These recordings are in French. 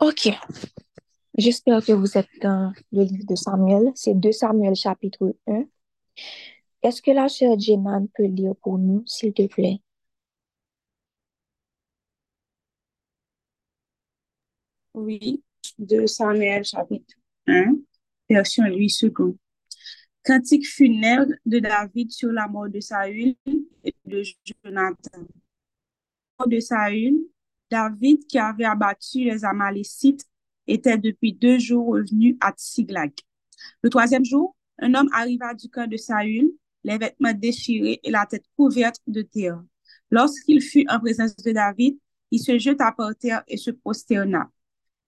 Ok, j'espère que vous êtes dans le livre de Samuel. C'est 2 Samuel chapitre un. Est-ce que la sœur Jenan peut lire pour nous, s'il te plaît? Oui, de Samuel chapitre un, version Louis II. Cantique funèbre de David sur la mort de Saül et de Jonathan. Mort de Saül, David, qui avait abattu les Amalécites, était depuis deux jours revenu à Tsiglag. Le troisième jour, un homme arriva du camp de Saül, les vêtements déchirés et la tête couverte de terre. Lorsqu'il fut en présence de David, il se jeta par terre et se prosterna.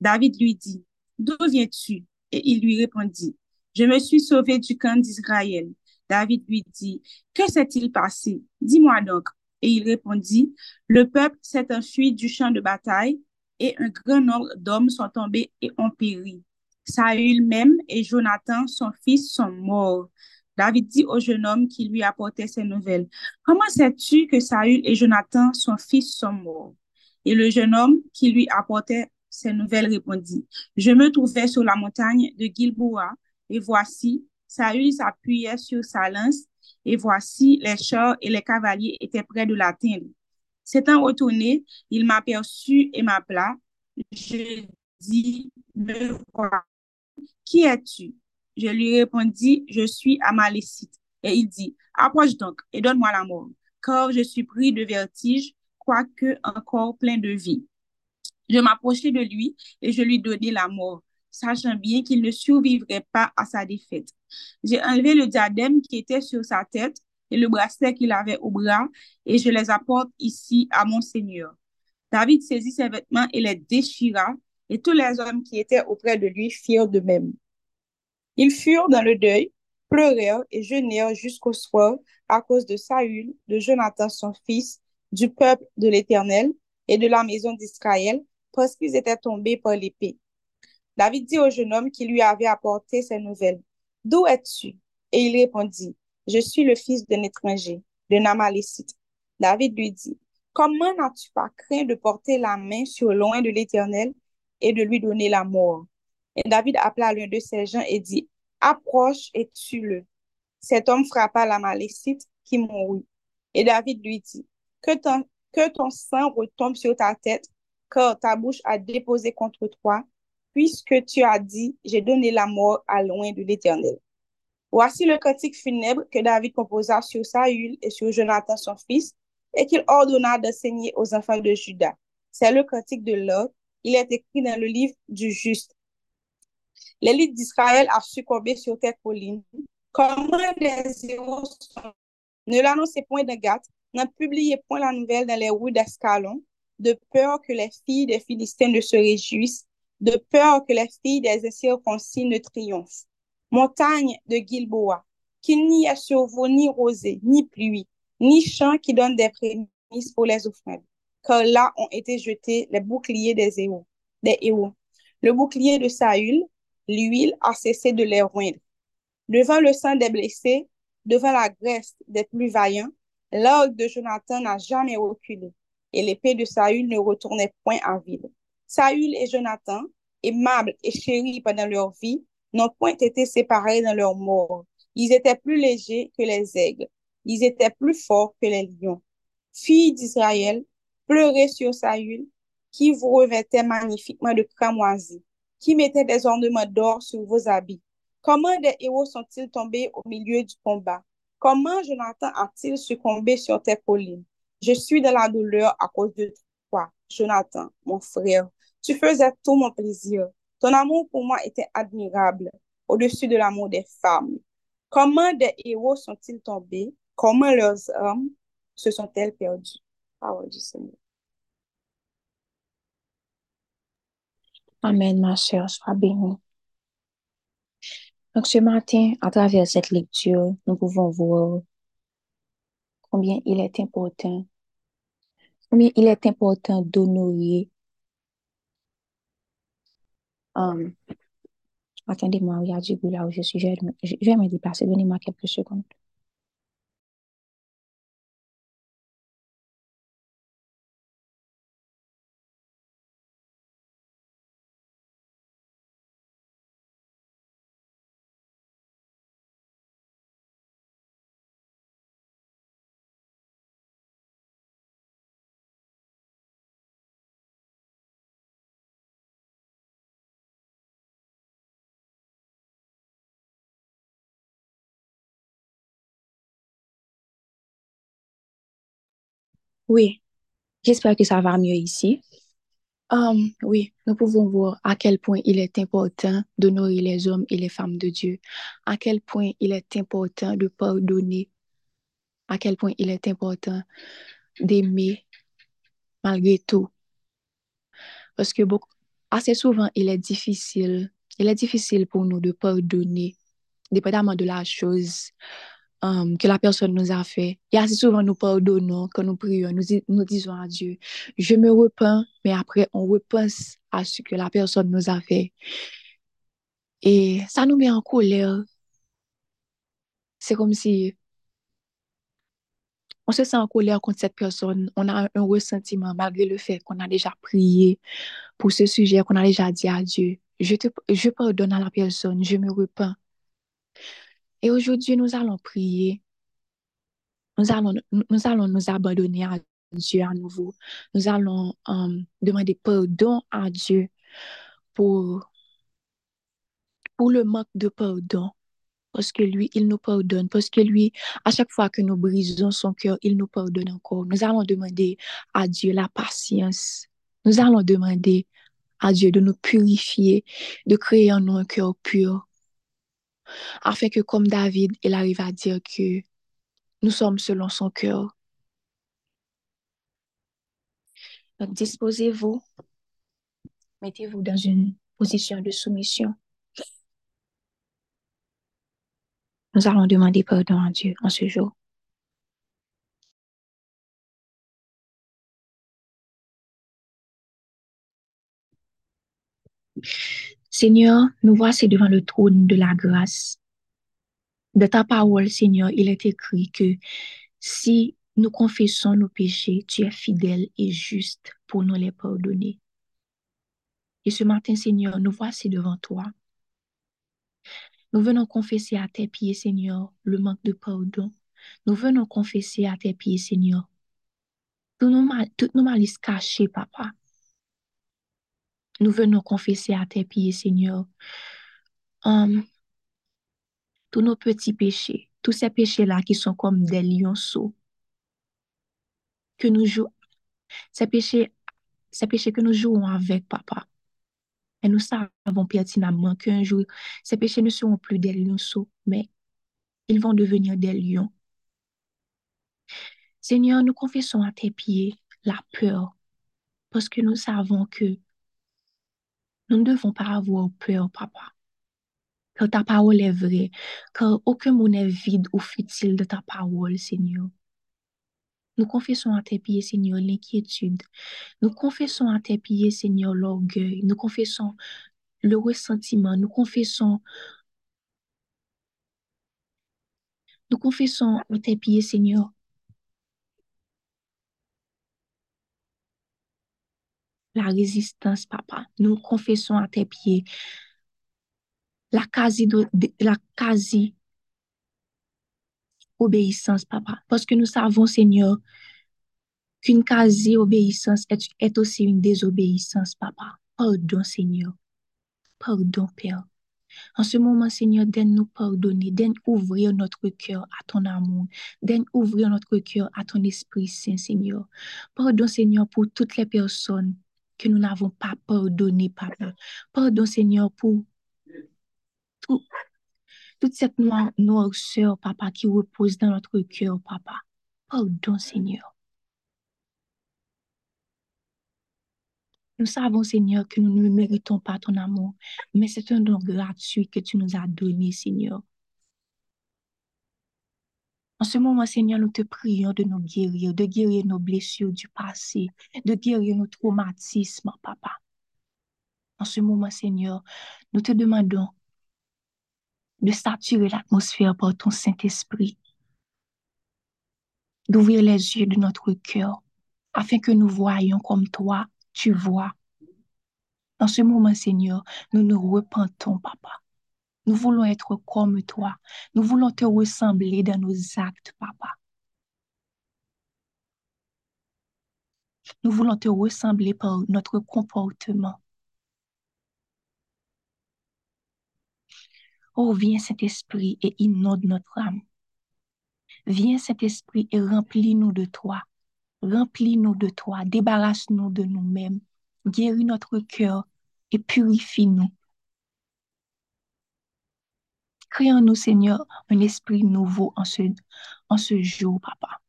David lui dit, D'où viens-tu? Et il lui répondit, Je me suis sauvé du camp d'Israël. David lui dit, Que s'est-il passé? Dis-moi donc. Et il répondit, Le peuple s'est enfui du champ de bataille et un grand nombre d'hommes sont tombés et ont péri. Saül même et Jonathan, son fils, sont morts. David dit au jeune homme qui lui apportait ces nouvelles, Comment sais-tu que Saül et Jonathan, son fils, sont morts? Et le jeune homme qui lui apportait ces nouvelles répondit, Je me trouvais sur la montagne de Gilboa, et voici, Saül s'appuyait sur sa lance, et voici, les chars et les cavaliers étaient près de l'atteindre. S'étant retourné, il m'aperçut et m'appela. Je dis, Me. Qui es-tu? Je lui répondis, Je suis Amalécite. Et il dit, Approche donc et donne-moi la mort, car je suis pris de vertige, quoique encore plein de vie. Je m'approchai de lui et je lui donnai la mort, sachant bien qu'il ne survivrait pas à sa défaite. J'ai enlevé le diadème qui était sur sa tête et le bracelet qu'il avait au bras, et je les apporte ici à mon Seigneur. David saisit ses vêtements et les déchira, et tous les hommes qui étaient auprès de lui firent de même. Ils furent dans le deuil, pleurèrent et jeûnèrent jusqu'au soir à cause de Saül, de Jonathan son fils, du peuple de l'Éternel et de la maison d'Israël, parce qu'ils étaient tombés par l'épée. David dit au jeune homme qui lui avait apporté ces nouvelles, D'où es-tu? Et il répondit, Je suis le fils d'un étranger, d'un Amalécite. David lui dit, Comment n'as-tu pas craint de porter la main sur loin de l'Éternel et de lui donner la mort? Et David appela l'un de ses gens et dit, Approche et tue-le. Cet homme frappa l'Amalécite qui mourut. Et David lui dit, Que ton, que ton sang retombe sur ta tête car ta bouche a déposé contre toi, puisque tu as dit, j'ai donné la mort à loin de l'Éternel. Voici le cantique funèbre que David composa sur Saül et sur Jonathan son fils, et qu'il ordonna d'enseigner aux enfants de Juda. C'est le cantique de l'ordre. Il est écrit dans le livre du juste. L'élite d'Israël a succombé sur tes collines. Comment les héros sont... Ne l'annoncez point de Gath, n'en publiez point la nouvelle dans les rues d'Ascalon, de peur que les filles des Philistins ne se réjouissent, de peur que les filles des incirconcis ne triomphent. Montagne de Gilboa, qu'il n'y ait sur vous ni rosée, ni pluie, ni champ qui donne des prémices pour les offrandes, car là ont été jetés les boucliers des héros. Des héros. Le bouclier de Saül, l'huile a cessé de les roindre. Devant le sang des blessés, devant la graisse des plus vaillants, l'ordre de Jonathan n'a jamais reculé et l'épée de Saül ne retournait point en vide. Saül et Jonathan, aimables et chéris pendant leur vie, n'ont point été séparés dans leur mort. Ils étaient plus légers que les aigles. Ils étaient plus forts que les lions. Filles d'Israël, pleurez sur Saül, qui vous revêtait magnifiquement de cramoisie, qui mettait des ornements d'or sur vos habits. Comment des héros sont-ils tombés au milieu du combat? Comment Jonathan a-t-il succombé sur tes collines? Je suis dans la douleur à cause de toi, Jonathan, mon frère. Tu faisais tout mon plaisir. Ton amour pour moi était admirable, au-dessus de l'amour des femmes. Comment des héros sont-ils tombés? Comment leurs âmes se sont-elles perdues? Parole du Seigneur. Amen, ma chère, sois bénie. Donc ce matin, à travers cette lecture, nous pouvons voir combien il est important, combien il est important d'honorer. Um, attendez-moi, bruit là où je suis. Je vais me déplacer. Donnez-moi quelques secondes. Oui, j'espère que ça va mieux ici. Um, oui, nous pouvons voir à quel point il est important d'honorer les hommes et les femmes de Dieu, à quel point il est important de pardonner, à quel point il est important d'aimer malgré tout. Parce que assez souvent, il est difficile, il est difficile pour nous de pardonner, dépendamment de la chose um, que la personne nous a fait. Et assez souvent, nous pardonnons quand nous prions, nous, nous disons à Dieu, je me repens, mais après, on repense à ce que la personne nous a fait. Et ça nous met en colère. C'est comme si on se sent en colère contre cette personne. On a un ressentiment malgré le fait qu'on a déjà prié pour ce sujet, qu'on a déjà dit à Dieu, je te, je pardonne à la personne, je me repens. Et aujourd'hui, nous allons prier. Nous allons, nous allons nous abandonner à Dieu à nouveau. Nous allons um, demander pardon à Dieu pour, pour le manque de pardon. Parce que lui, il nous pardonne. Parce que lui, à chaque fois que nous brisons son cœur, il nous pardonne encore. Nous allons demander à Dieu la patience. Nous allons demander à Dieu de nous purifier, de créer en nous un cœur pur, afin que comme David, il arrive à dire que nous sommes selon son cœur. Donc, disposez-vous, mettez-vous dans une position de soumission. Nous allons demander pardon à Dieu en ce jour. Seigneur, nous voici devant le trône de la grâce. De ta parole, Seigneur, il est écrit que si nous confessons nos péchés, tu es fidèle et juste pour nous les pardonner. Et ce matin, Seigneur, nous voici devant toi. Nous venons confesser à tes pieds, Seigneur, le manque de pardon. Nous venons confesser à tes pieds, Seigneur, toutes nos, malices cachées, Papa. Nous venons confesser à tes pieds, Seigneur, hum, tous nos petits péchés, tous ces péchés-là qui sont comme des lionceaux, que nous jouons, ces péchés, ces péchés que nous jouons avec, Papa. Et nous savons pertinemment qu'un jour, ces péchés ne seront plus des lionceaux, mais ils vont devenir des lions. Seigneur, nous confessons à tes pieds la peur, parce que nous savons que nous ne devons pas avoir peur, Papa. Car ta parole est vraie, car aucun mot n'est vide ou futile de ta parole, Seigneur. Nous confessons à tes pieds, Seigneur, l'inquiétude. Nous confessons à tes pieds, Seigneur, l'orgueil. Nous confessons le ressentiment. Nous confessons, nous confessons à tes pieds, Seigneur, la résistance, Papa. Nous confessons à tes pieds la quasi, la quasi obéissance, Papa. Parce que nous savons, Seigneur, qu'une quasi-obéissance est, aussi une désobéissance, Papa. Pardon, Seigneur. Pardon, Père. En ce moment, Seigneur, donne-nous pardonner, donne ouvrir notre cœur à ton amour, donne ouvrir notre cœur à ton Esprit Saint, Seigneur. Pardon, Seigneur, pour toutes les personnes que nous n'avons pas pardonné, Papa. Pardon, Seigneur, pour tout, toute cette noir, noirceur, Papa, qui repose dans notre cœur, Papa. Pardon, Seigneur. Nous savons, Seigneur, que nous ne méritons pas ton amour, mais c'est un don gratuit que tu nous as donné, Seigneur. En ce moment, Seigneur, nous te prions de nous guérir, de guérir nos blessures du passé, de guérir nos traumatismes, Papa. En ce moment, Seigneur, nous te demandons de saturer l'atmosphère par ton Saint-Esprit, d'ouvrir les yeux de notre cœur, afin que nous voyions comme toi, tu vois. En ce moment, Seigneur, nous nous repentons, Papa. Nous voulons être comme toi. Nous voulons te ressembler dans nos actes, Papa. Nous voulons te ressembler par notre comportement. Oh, viens Saint-Esprit et inonde notre âme. Viens Saint-Esprit et remplis-nous de toi. Remplis-nous de toi, débarrasse-nous de nous-mêmes, guéris notre cœur et purifie-nous. Crée en nous, Seigneur, un esprit nouveau en ce, en ce jour, Papa.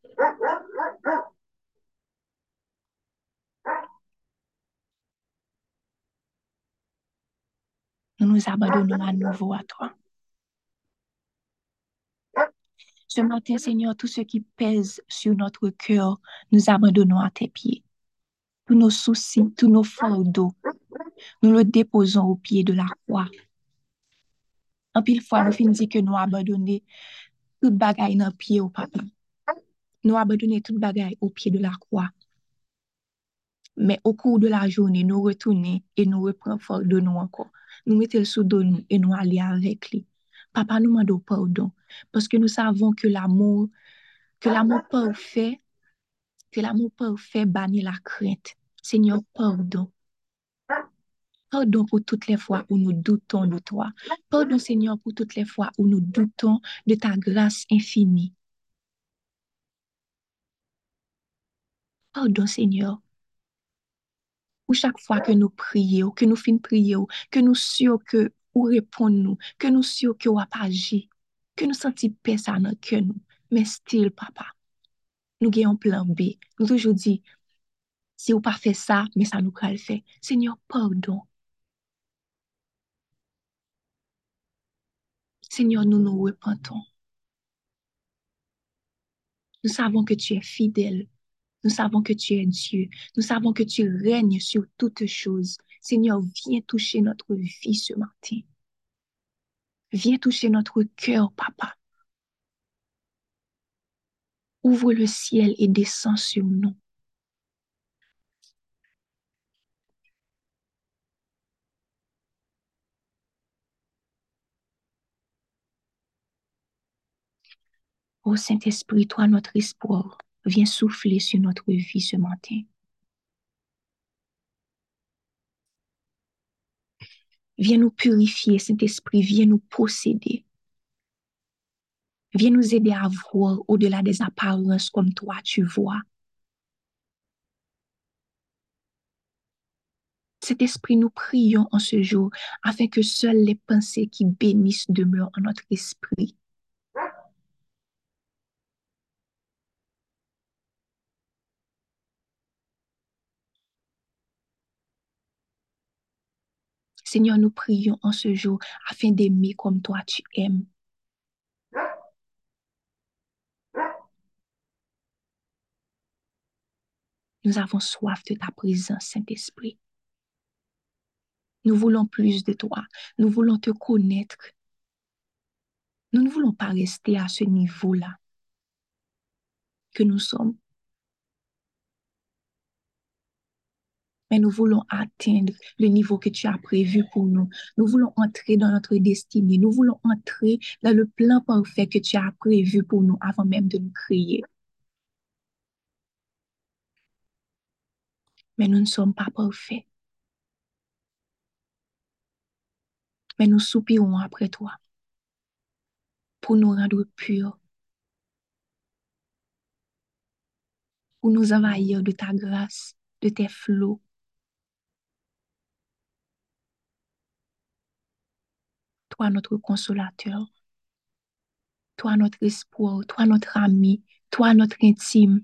Nous nous abandonnons à nouveau à toi. Ce matin, Seigneur, tout ce qui pèse sur notre cœur, nous abandonnons à tes pieds. Tous nos soucis, tous nos fardeaux, nous le déposons au pied de la croix. En pile fois, nous finissons que nous abandonnons toute bagaille dans le pied au papa. Nous abandonnons toute bagaille au pied de la croix. Mais au cours de la journée, nous retournons et nous reprenons fort de nous encore. Nous mettons le sous de nous et nous allons avec lui. Papa, nous demandons pardon parce que nous savons que l'amour, que l'amour parfait, que l'amour parfait bannit la crainte. Seigneur, pardon. Pardon pour toutes les fois où nous doutons de toi. Pardon, Seigneur, pour toutes les fois où nous doutons de ta grâce infinie. Pardon, Seigneur, pour chaque fois que nous prions, que nous finissons prier, que nous sûrs que ou répondons, que nous sûrs que ou agi, que nous sentons paix à notre cœur, mais still, papa, nous avons plan B. Nous toujours dit, si vous pas fait ça, mais ça nous le faire. Seigneur, pardon. Seigneur, nous nous repentons. Nous savons que tu es fidèle. Nous savons que tu es Dieu. Nous savons que tu règnes sur toutes choses. Seigneur, viens toucher notre vie ce matin. Viens toucher notre cœur, papa. Ouvre le ciel et descends sur nous. Ô Saint-Esprit, toi notre espoir, viens souffler sur notre vie ce matin. Viens nous purifier, Saint-Esprit, viens nous posséder. Viens nous aider à voir au-delà des apparences comme toi tu vois. Cet esprit, nous prions en ce jour afin que seules les pensées qui bénissent demeurent en notre esprit. Seigneur, nous prions en ce jour afin d'aimer comme toi tu aimes. Nous avons soif de ta présence, Saint-Esprit. Nous voulons plus de toi. Nous voulons te connaître. Nous ne voulons pas rester à ce niveau-là que nous sommes. Mais nous voulons atteindre le niveau que tu as prévu pour nous. Nous voulons entrer dans notre destinée. Nous voulons entrer dans le plan parfait que tu as prévu pour nous avant même de nous créer. Mais nous ne sommes pas parfaits. Mais nous soupirons après toi pour nous rendre purs, pour nous envahir de ta grâce, de tes flots, toi notre consolateur, toi notre espoir, toi notre ami, toi notre intime.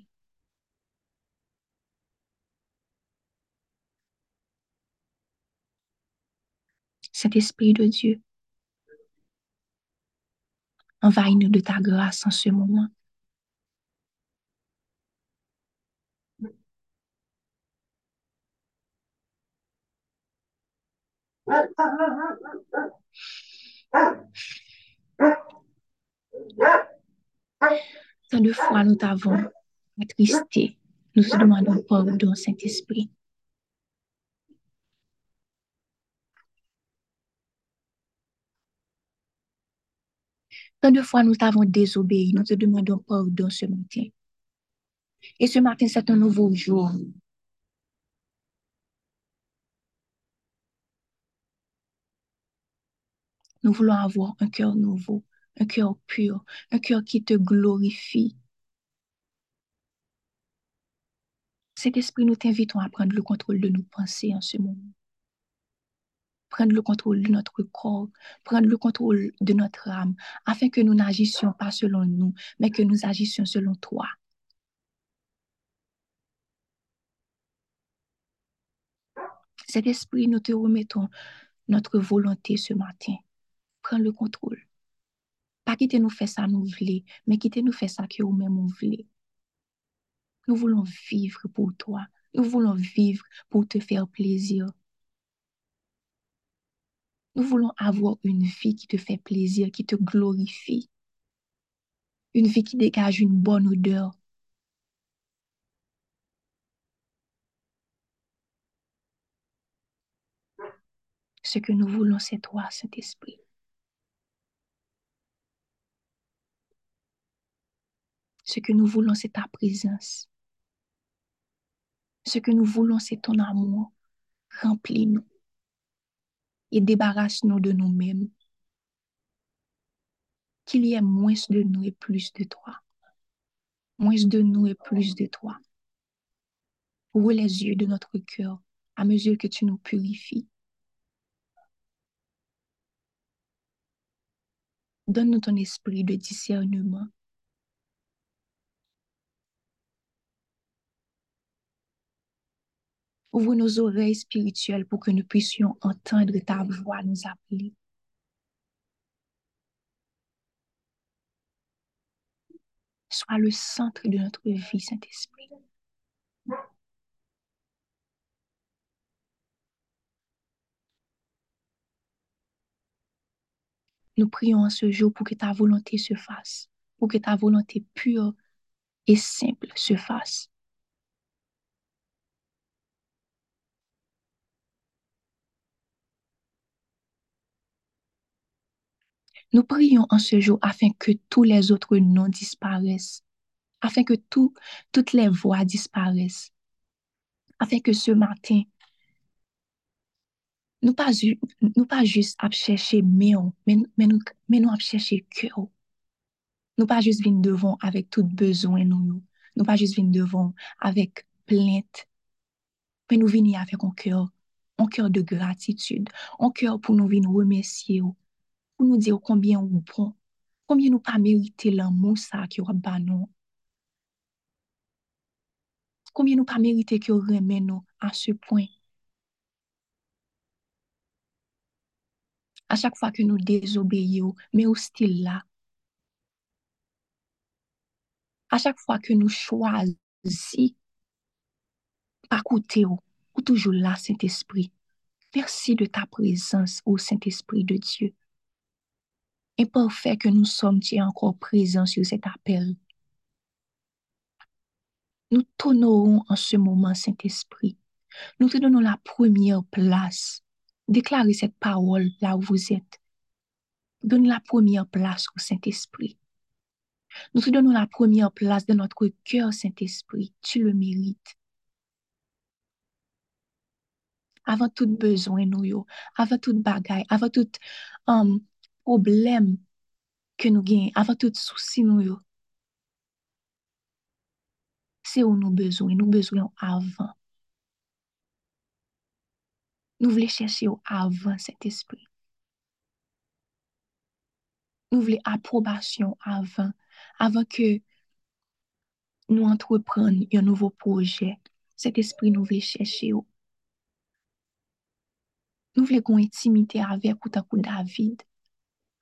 Cet esprit de Dieu, envahis-nous de ta grâce en ce moment. Tant de fois nous t'avons attristé, nous te demandons pardon, Saint-Esprit. Tant de fois nous t'avons désobéi, nous te demandons pardon ce matin. Et ce matin, c'est un nouveau jour. Nous voulons avoir un cœur nouveau, un cœur pur, un cœur qui te glorifie. Cet esprit, nous t'invitons à prendre le contrôle de nos pensées en ce moment. Prendre le contrôle de notre corps, prendre le contrôle de notre âme, afin que nous n'agissions pas selon nous, mais que nous agissions selon toi. Cet esprit, nous te remettons notre volonté ce matin. Prends le contrôle. Pas quitter nous faire ça nous voulons, mais quitter nous faire ça que nous-mêmes nous voulons. Nous voulons vivre pour toi. Nous voulons vivre pour te faire plaisir. Nous voulons avoir une vie qui te fait plaisir, qui te glorifie. Une vie qui dégage une bonne odeur. Ce que nous voulons, c'est toi, Saint-Esprit. Ce que nous voulons, c'est ta présence. Ce que nous voulons, c'est ton amour. Remplis-nous et débarrasse-nous de nous-mêmes. Qu'il y ait moins de nous et plus de toi. Moins de nous et plus de toi. Ouvre les yeux de notre cœur à mesure que tu nous purifies. Donne-nous ton esprit de discernement. Ouvre nos oreilles spirituelles pour que nous puissions entendre ta voix nous appeler. Sois le centre de notre vie, Saint-Esprit. Nous prions en ce jour pour que ta volonté se fasse, pour que ta volonté pure et simple se fasse. Nous prions en ce jour afin que tous les autres noms disparaissent, afin que tout, toutes les voix disparaissent, afin que ce matin, nous pas, nous pas juste à chercher mais, mais, mais nous, mais nous à chercher cœur. Nous pas juste venir devant avec tout besoin nous, nous pas juste venir devant avec plainte, mais nous venir avec un cœur, un cœur de gratitude, un cœur pour nous venir remercier pour nous dire combien ou bon, combien nous pas mérité l'amour ça qui aura ban. Combien nous pas mérité que remet nous à ce point. À chaque fois que nous désobéissons, mais au là. À chaque fois que nous choisissons pas côté ou, ou toujours là, Saint-Esprit. Merci de ta présence, ô Saint-Esprit de Dieu imparfait que nous sommes, encore présent sur cet appel. Nous t'honorons en ce moment, Saint-Esprit. Nous te donnons la première place. Déclarez cette parole là où vous êtes. Donne la première place au Saint-Esprit. Nous te donnons la première place dans notre cœur, Saint-Esprit. Tu le mérites. Avant tout besoin, nous, avant tout bagaille, avant tout um, problème que nous gagnons, avant tout souci, nous, c'est où nous besoin, nous besoin avant. Nous voulons chercher avant cet esprit. Nous voulons approbation avant, avant que nous entreprenions un nouveau projet. Cet esprit nous voulons chercher. Nous voulons une intimité avec ou coup David.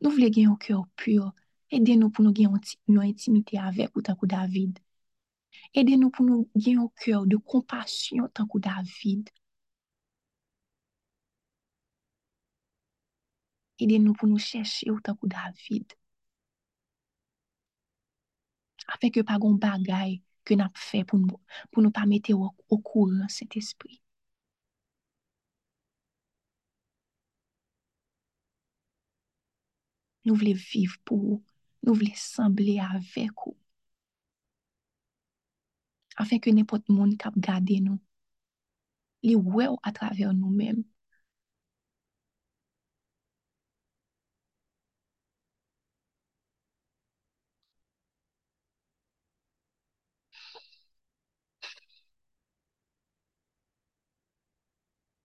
Nou vle gen yon kèr pur, edè nou pou nou gen yon intimite avek ou tankou David. Edè nou pou nou gen yon kèr de kompasyon tankou David. Edè nou pou nou chèche ou tankou David. Afek yo pa gon bagay ke nap fè pou nou pa mette ou kou an set. Nous voulons vivre pour vous. Nous voulons sembler avec vous. Afin que n'importe monde qui garde nous, les voit à travers nous-mêmes.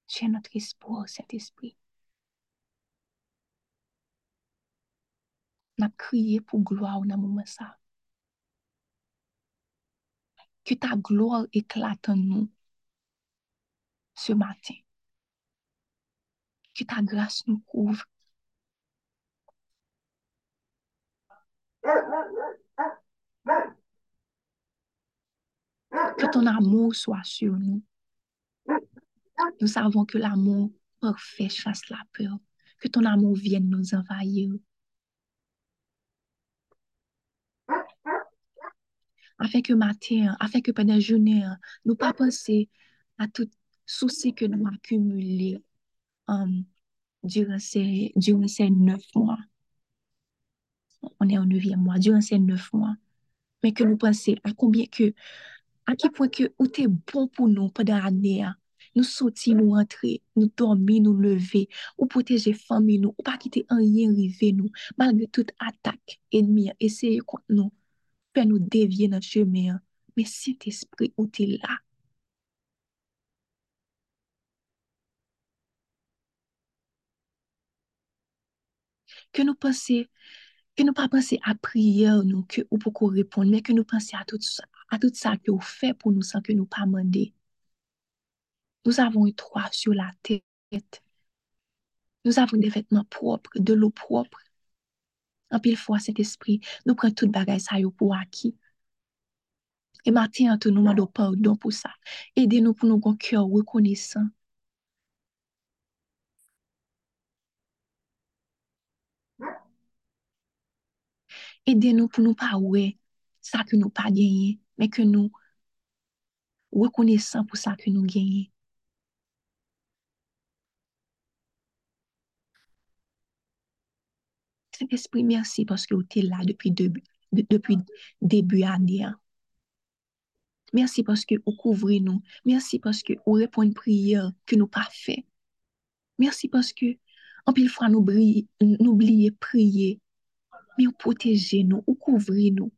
Tu es notre espoir, Saint-Esprit. On a crié pour gloire dans moment ça. Que ta gloire éclate en nous ce matin. Que ta grâce nous couvre. Que ton amour soit sur nous. Nous savons que l'amour parfait chasse la peur. Que ton amour vienne nous envahir. Afin que matin, afin que pendant journée, nous pas penser à tout souci que nous accumulé um, durant, ces, durant ces neuf mois. On est au neuvième mois, durant ces neuf mois. Mais que nous pensions à combien que, à quel point que où t'es bon pour nous pendant l'année. Nous sortir, nous rentrer, nous dormir, nous lever, ou protéger famille nous, ou pas quitter un rien arriver nous, malgré toute attaque ennemie, essayer contre nous, nous dévier notre chemin. Mais cet esprit où t'es là, que nous pensions, que nous pas penser à prière nous, que ou pour qu'on réponde, mais que nous pensions à tout ça, à tout ça que vous faites pour nous sans que nous pas demander. Nous avons une toit sur la tête. Nous avons des vêtements propres, de l'eau propre. En pile fois, cet esprit, nous prenons tout bagage ça yo pour acquis. Et maintenant, nous demandons pardon pour ça. Aidez-nous pour nous avoir un cœur reconnaissant. Aidez-nous pour nous pas ouais ça que nous pas gagné, mais que nous reconnaissons pour ça que nous gagnons. Saint-Esprit, merci parce que tu es là depuis début, depuis début année. hein. Merci parce que vous couvrez nous. Merci parce que vous répondez une prière que nous pas fait. Merci parce que en pile fois nous oubliez prier, mais vous protégez nous, vous couvrez nous.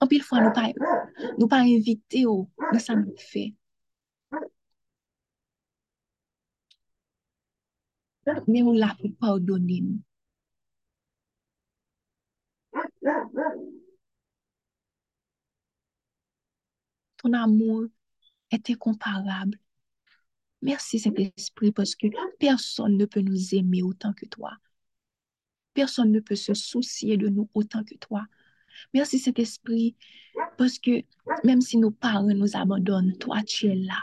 En pile fois nous pas nous pas invité au dans ça nous fait. Mais vous là pour pardonner. Ton amour est incomparable. Merci Saint-Esprit parce que personne ne peut nous aimer autant que toi. Personne ne peut se soucier de nous autant que toi. Merci Saint-Esprit parce que même si nos parents nous abandonnent, toi tu es là.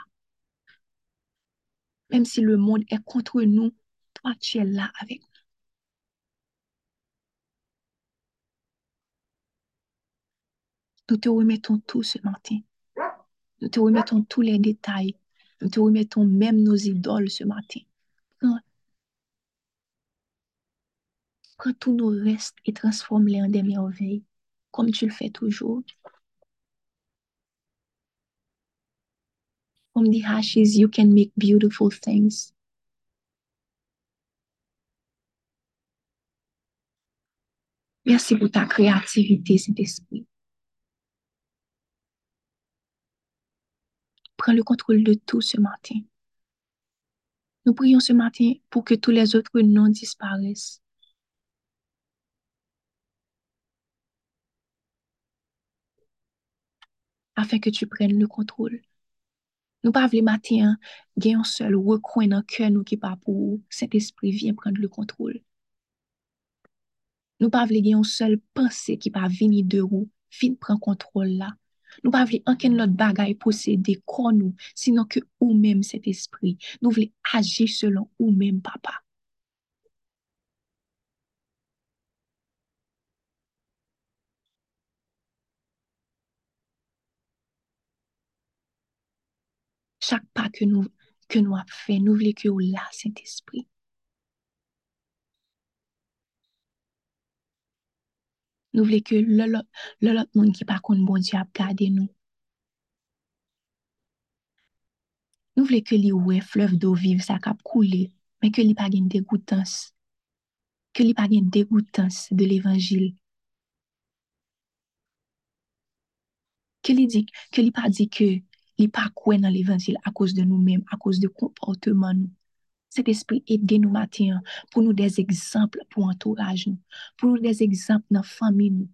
Même si le monde est contre nous, toi tu es là avec nous. Nous te remettons tout ce matin. Nous te remettons tous les détails. Nous te remettons même nos idoles ce matin. Prends, prends tous nos restes et transforme-les en des merveilles, comme tu le fais toujours. From the ashes, you can make beautiful things. Merci pour ta créativité, cet esprit. Prends le contrôle de tout ce matin. Nous prions ce matin pour que tous les autres noms disparaissent. Afin que tu prennes le contrôle. Nous pas les matin, gagnons seul recoin dans cœur nous qui pas pour Saint-Esprit vient prendre le contrôle. Nous pas gagnons seul pensée qui pas venir de vous, vient prendre contrôle là. Nous pas voulons aucun autre bagaille posséder comme nous, sinon que ou même cet esprit. Nous voulons agir selon ou même papa. Chaque pas que nous avons fait, nous voulons que vous là, Saint-Esprit. Nous voulons que le monde qui pas contre bon Dieu a gardé nous. Nous voulons que ouais fleuve d'eau vive ça cap couler, mais que li pas gagne dégoûtance. Que li pas gagne dégoûtance de l'évangile. Que li dit que li pas dit que nan l'évangile a cause de nou mèm, a cause de comportement. Cet esprit ede nou matin pou nou des exemple pou entourage nou, pou nou des exemple nan fami nou.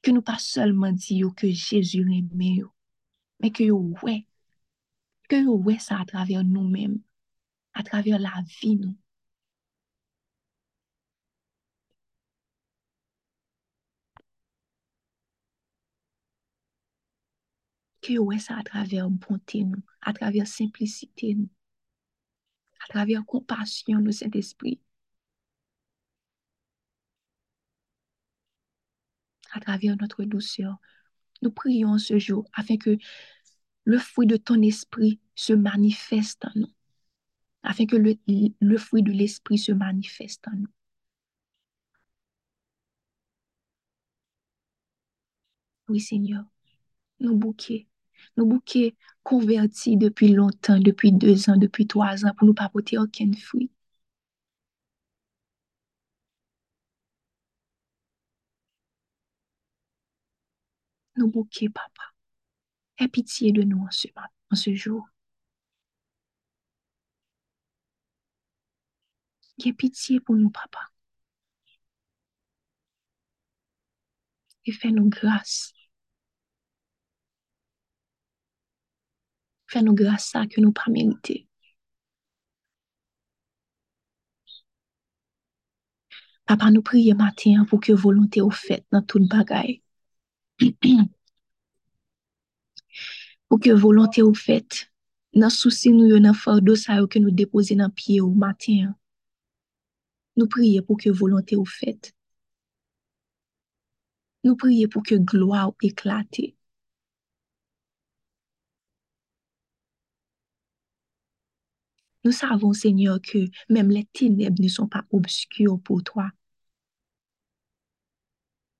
Ke nou pa solman di yo ke Jésus reme yo, men ke yo wè, ke yo wè sa a traver nou mèm, a traver la vi nou. Ke yo wè sa a traver bonte nou, a traver simplicite nou, a traver kompasyon nou cet esprit, a traver notre douceur. Nous prions ce jour afin que le fruit de ton esprit se manifeste en nous, afin que le, le fruit de l'esprit se manifeste en nous. Oui, Seigneur, nos bouquets, nos bouquets convertis depuis longtemps, depuis deux ans, depuis trois ans, pour nous pas porter aucun fruit. Nos bouquets, papa. Aie pitié de nous en ce, en ce jour. Aie pitié pour nous, papa. Et fais-nous grâce. Fais-nous grâce ça que nous pas mérité. Papa, nous prions matin pour que volonté au fait dans toute bagaille. pour que volonté au fait dans souci nous dans fardeau ça que nous déposer dans pied au matin. Nous prions pour que volonté au fait. Nous prions pour que gloire éclate. Nous savons, Seigneur, que même les ténèbres ne sont pas obscures pour toi.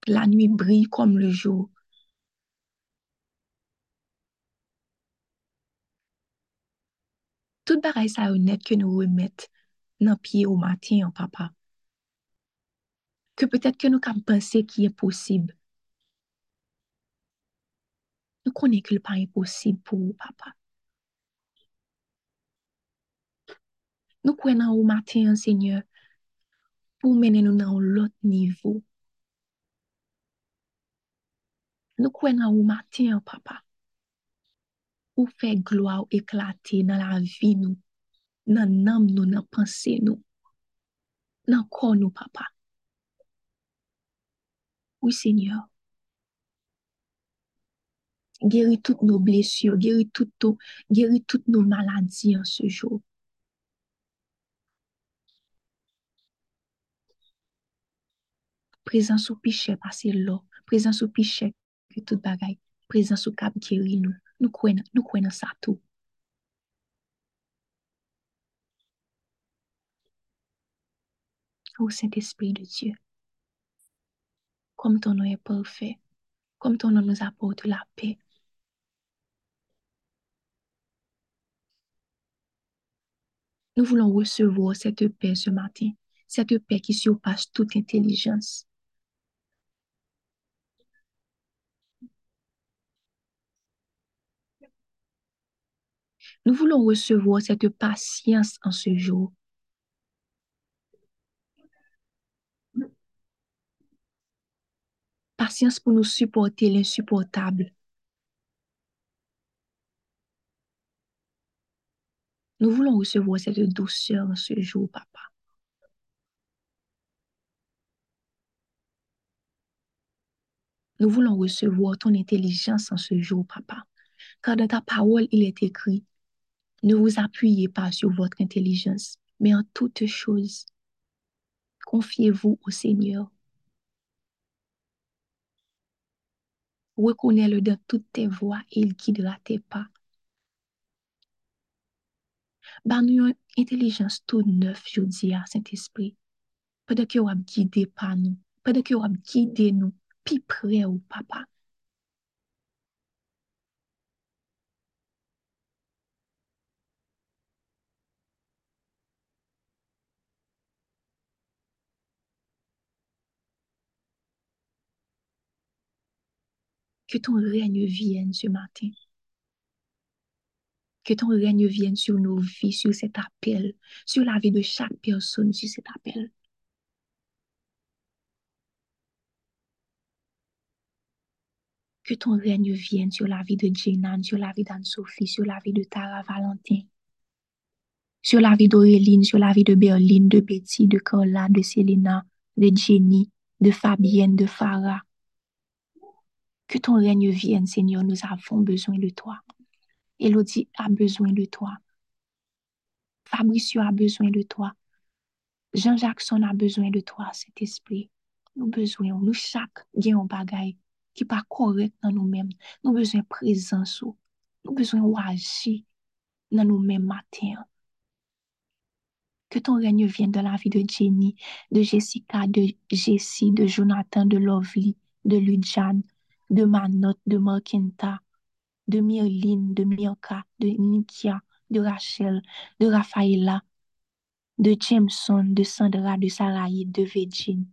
La nuit brille comme le jour. Tout sa yo net que nous remettre dans pied au matin, papa. Que peut-être que nous avons pensé qu'il est possible. Nous connaissons que le pas impossible pour vous, papa. Nous croyons au matin, Seigneur, pour mener nous dans l'autre niveau. Nous croyons au matin, papa, pour faire gloire éclater dans la vie nous, dans l'âme nous, dans la pensée nous, dans le corps nous, papa. Oui, Seigneur. Guéris toutes nos blessures, guéris toutes nos maladies en ce jour. Présence au pichet, passer l'eau. Présence au pichet, que tout bagaille. Présence au cap guéri nous. Nous croyons, nous croyons ça tout. Ô Saint-Esprit de Dieu, comme ton nom est parfait, comme ton nom nous apporte la paix. Nous voulons recevoir cette paix ce matin, cette paix qui surpasse toute intelligence. Nous voulons recevoir cette patience en ce jour. Patience pour nous supporter l'insupportable. Nous voulons recevoir cette douceur en ce jour, papa. Nous voulons recevoir ton intelligence en ce jour, papa. Car dans ta parole, il est écrit, ne vous appuyez pas sur votre intelligence, mais en toutes choses, confiez-vous au Seigneur. Reconnais-le dans toutes tes voies et il guidera tes pas. Ban nous une intelligence tout neuf, je dis à Saint-Esprit. Pendant que vous guidé par nous, pendant que vous guidé nous, près au papa. Que ton règne vienne ce matin. Que ton règne vienne sur nos vies, sur cet appel, sur la vie de chaque personne sur cet appel. Que ton règne vienne sur la vie de Jenan, sur la vie d'Anne-Sophie, sur la vie de Tara Valentin, sur la vie d'Auréline, sur la vie de Berline, de Betty, de Carla, de Selena, de Jenny, de Fabienne, de Farah. Que ton règne vienne, Seigneur, nous avons besoin de toi. Elodie a besoin de toi. Fabricio a besoin de toi. Jean-Jackson a besoin de toi, cet esprit. Nous besoin, nous chaque gagnons bagaille qui pas correct dans nous-mêmes. Nous besoin présence. Nous besoin agir dans nous-mêmes matin. Que ton règne vienne dans la vie de Jenny, de Jessica, de Jessie, de Jonathan, de Lovely, de Lujan, de Manot, de Markinta, de Myrline, de Mirka, de Nikia, de Rachel, de Rafaela, de Jameson, de Sandra, de Saraïde, de Virgin.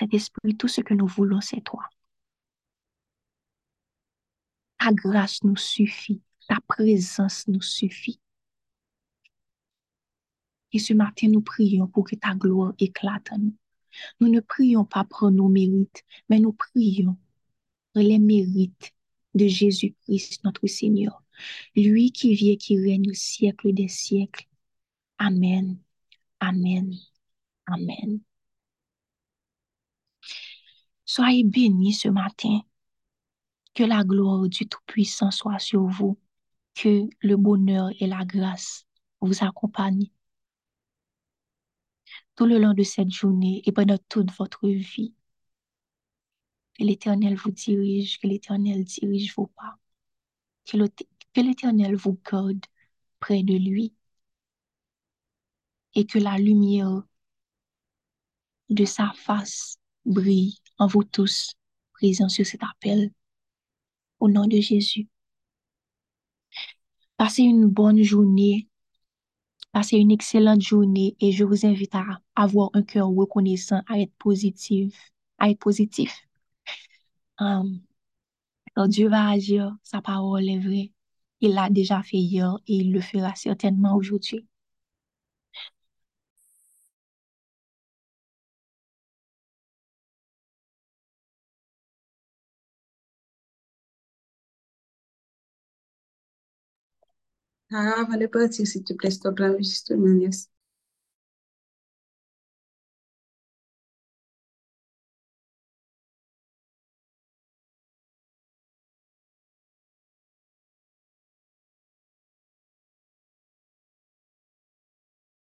Cet esprit, tout ce que nous voulons, c'est toi. Ta grâce nous suffit. Ta présence nous suffit. Et ce matin, nous prions pour que ta gloire éclate en nous. Nous ne prions pas pour nos mérites, mais nous prions pour les mérites de Jésus-Christ, notre Seigneur. Lui qui vit et qui règne au siècle des siècles. Amen. Amen. Amen. Soyez bénis ce matin. Que la gloire du Tout-Puissant soit sur vous. Que le bonheur et la grâce vous accompagnent tout le long de cette journée et pendant toute votre vie. Que l'Éternel vous dirige, que l'Éternel dirige vos pas. Que l'Éternel vous garde près de lui. Et que la lumière de sa face brille en vous tous présents sur cet appel. Au nom de Jésus. Passez une bonne journée. Passez une excellente journée et je vous invite à avoir un cœur reconnaissant, à être positif, à être positif. Um, Dieu va agir, sa parole est vraie. Il l'a déjà fait hier et il le fera certainement aujourd'hui. Ah, avant de partir, s'il te plaît, stop l'enregistrement, yes.